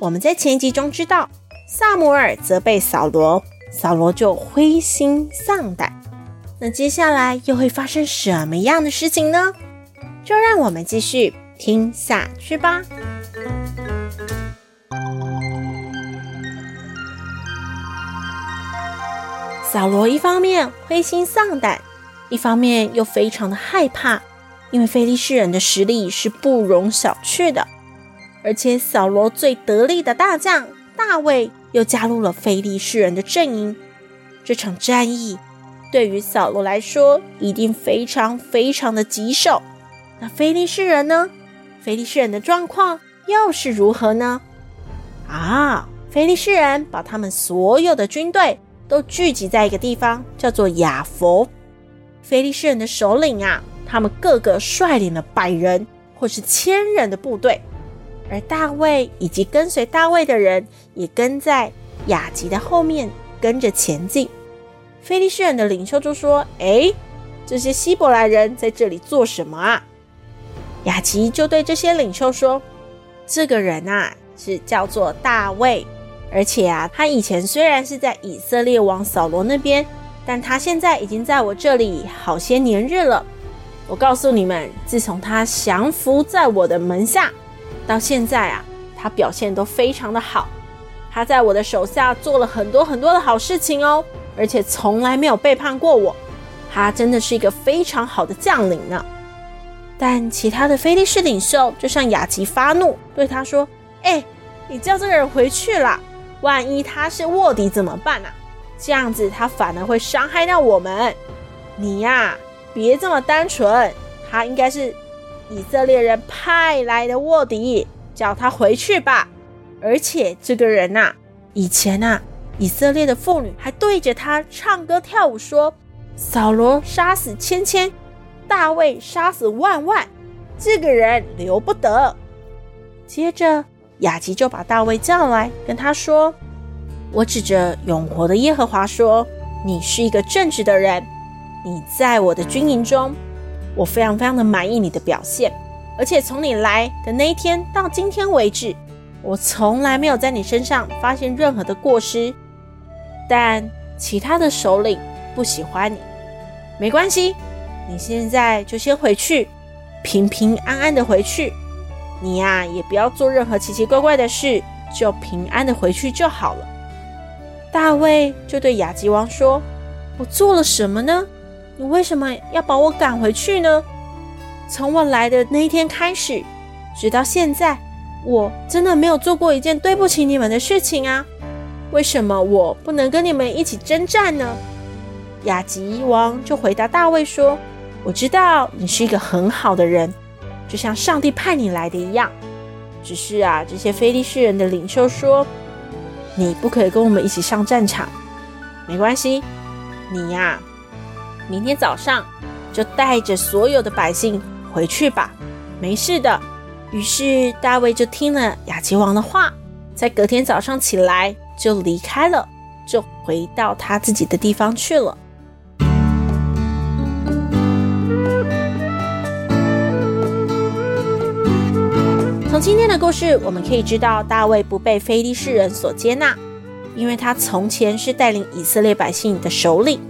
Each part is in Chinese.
我们在前一集中知道，撒母耳责备扫罗，扫罗就灰心丧胆。那接下来又会发生什么样的事情呢？就让我们继续听下去吧。扫罗一方面灰心丧胆，一方面又非常的害怕，因为非利士人的实力是不容小觑的。而且扫罗最得力的大将大卫又加入了非利士人的阵营，这场战役对于扫罗来说一定非常非常的棘手。那非利士人呢？非利士人的状况又是如何呢？啊，非利士人把他们所有的军队都聚集在一个地方，叫做亚弗。非利士人的首领啊，他们个个率领了百人或是千人的部队。而大卫以及跟随大卫的人也跟在雅吉的后面跟着前进。非利士人的领袖就说：“哎，这些希伯来人在这里做什么啊？”雅吉就对这些领袖说：“这个人啊，是叫做大卫，而且啊，他以前虽然是在以色列王扫罗那边，但他现在已经在我这里好些年日了。我告诉你们，自从他降服在我的门下。”到现在啊，他表现都非常的好。他在我的手下做了很多很多的好事情哦，而且从来没有背叛过我。他真的是一个非常好的将领呢。但其他的菲利士领袖就向亚吉发怒，对他说：“哎，你叫这个人回去啦，万一他是卧底怎么办啊？这样子他反而会伤害到我们。你呀，别这么单纯，他应该是。”以色列人派来的卧底，叫他回去吧。而且这个人呐、以前呐、啊，以色列的妇女还对着他唱歌跳舞，说：“扫罗杀死千千，大卫杀死万万，这个人留不得。”接着雅吉就把大卫叫来，跟他说：“我指着永活的耶和华说，你是一个正直的人，你在我的军营中。”我非常非常的满意你的表现，而且从你来的那一天到今天为止，我从来没有在你身上发现任何的过失。但其他的首领不喜欢你，没关系，你现在就先回去，平平安安的回去。你呀，也不要做任何奇奇怪怪的事，就平安的回去就好了。大卫就对亚吉王说：“我做了什么呢？”你为什么要把我赶回去呢？从我来的那一天开始，直到现在，我真的没有做过一件对不起你们的事情啊！为什么我不能跟你们一起征战呢？雅吉王就回答大卫说：“我知道你是一个很好的人，就像上帝派你来的一样。只是啊，这些非利士人的领袖说，你不可以跟我们一起上战场。没关系，你呀。”明天早上就带着所有的百姓回去吧，没事的。于是大卫就听了亚吉王的话，在隔天早上起来就离开了，就回到他自己的地方去了。从今天的故事，我们可以知道大卫不被非利士人所接纳，因为他从前是带领以色列百姓的首领。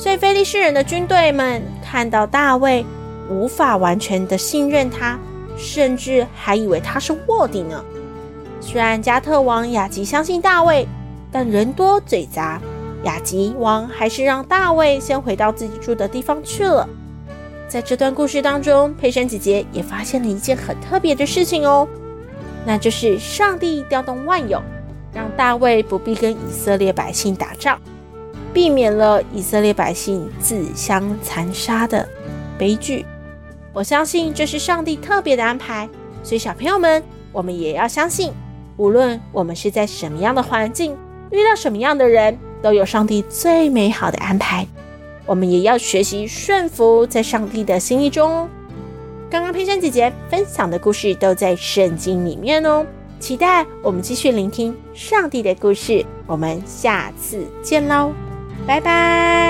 所以，非利士人的军队们看到大卫无法完全的信任他，甚至还以为他是卧底呢。虽然加特王雅吉相信大卫，但人多嘴杂，雅吉王还是让大卫先回到自己住的地方去了。在这段故事当中，佩珊姐姐也发现了一件很特别的事情哦，那就是上帝调动万有，让大卫不必跟以色列百姓打仗。避免了以色列百姓自相残杀的悲剧，我相信这是上帝特别的安排。所以小朋友们，我们也要相信，无论我们是在什么样的环境，遇到什么样的人，都有上帝最美好的安排。我们也要学习顺服在上帝的心意中哦。刚刚佩珊姐姐分享的故事都在圣经里面哦，期待我们继续聆听上帝的故事。我们下次见喽，拜拜。